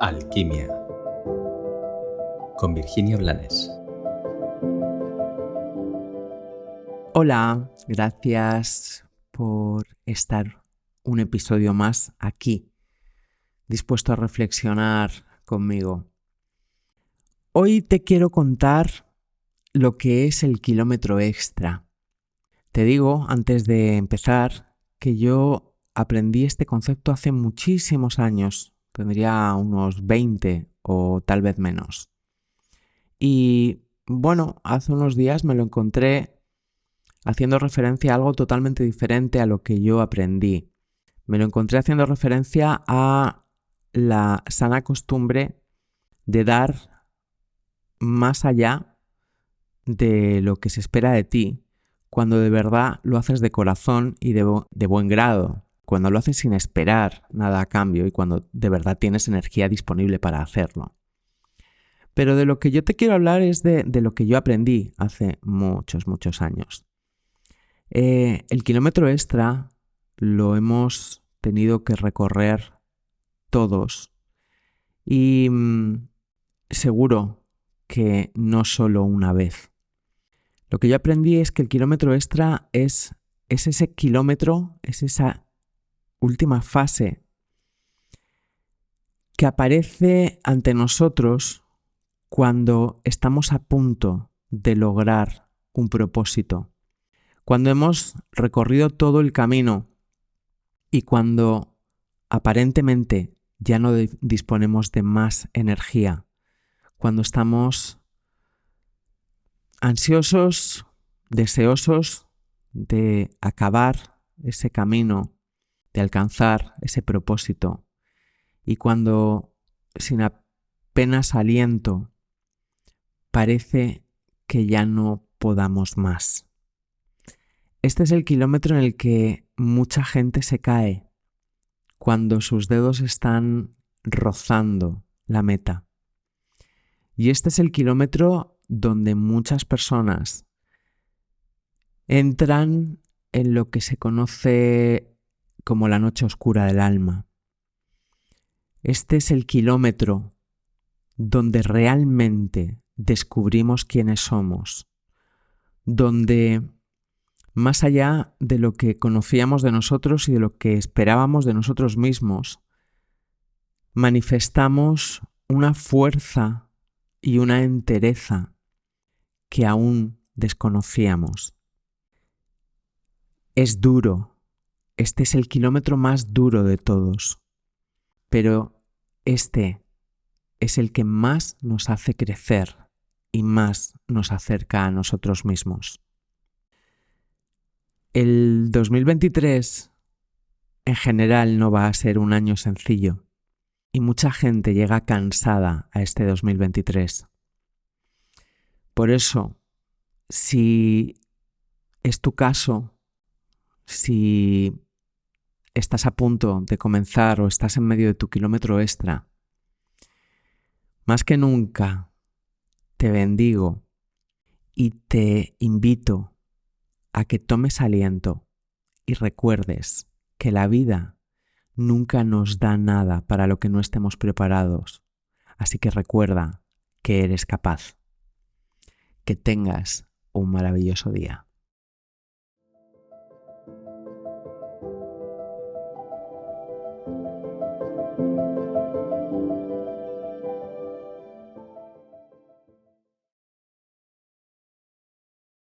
Alquimia con Virginia Blanes. Hola, gracias por estar un episodio más aquí, dispuesto a reflexionar conmigo. Hoy te quiero contar lo que es el kilómetro extra. Te digo, antes de empezar, que yo aprendí este concepto hace muchísimos años, tendría unos 20 o tal vez menos. Y bueno, hace unos días me lo encontré haciendo referencia a algo totalmente diferente a lo que yo aprendí. Me lo encontré haciendo referencia a la sana costumbre de dar más allá de lo que se espera de ti cuando de verdad lo haces de corazón y de, de buen grado, cuando lo haces sin esperar nada a cambio y cuando de verdad tienes energía disponible para hacerlo. Pero de lo que yo te quiero hablar es de, lo que yo aprendí hace muchos, muchos años. Eh, el kilómetro extra lo hemos tenido que recorrer todos y mm, seguro que no solo una vez. Lo que yo aprendí es que el kilómetro extra es, es ese kilómetro, es esa última fase que aparece ante nosotros cuando estamos a punto de lograr un propósito, cuando hemos recorrido todo el camino y cuando aparentemente ya no disponemos de más energía, cuando estamos ansiosos, deseosos de acabar ese camino alcanzar ese propósito. Y cuando sin apenas aliento parece que ya no podamos más. Este es el kilómetro en el que mucha gente se cae cuando sus dedos están rozando la meta. Y este es el kilómetro donde muchas personas entran en lo que se conoce como la noche oscura del alma. Este es el kilómetro donde realmente descubrimos quiénes somos, donde más allá de lo que conocíamos de nosotros y de lo que esperábamos de nosotros mismos, manifestamos una fuerza y una entereza que aún desconocíamos. Es duro este es el kilómetro más duro de todos, pero este es el que más nos hace crecer y más nos acerca a nosotros mismos. El 2023 en general no va a ser un año sencillo y mucha gente llega cansada a este 2023. Por eso, si es tu caso, si estás a punto de comenzar o estás en medio de tu kilómetro extra, más que nunca te bendigo y te invito a que tomes aliento y recuerdes que la vida nunca nos da nada para lo que no estemos preparados. Así que recuerda que eres capaz. Que tengas un maravilloso día.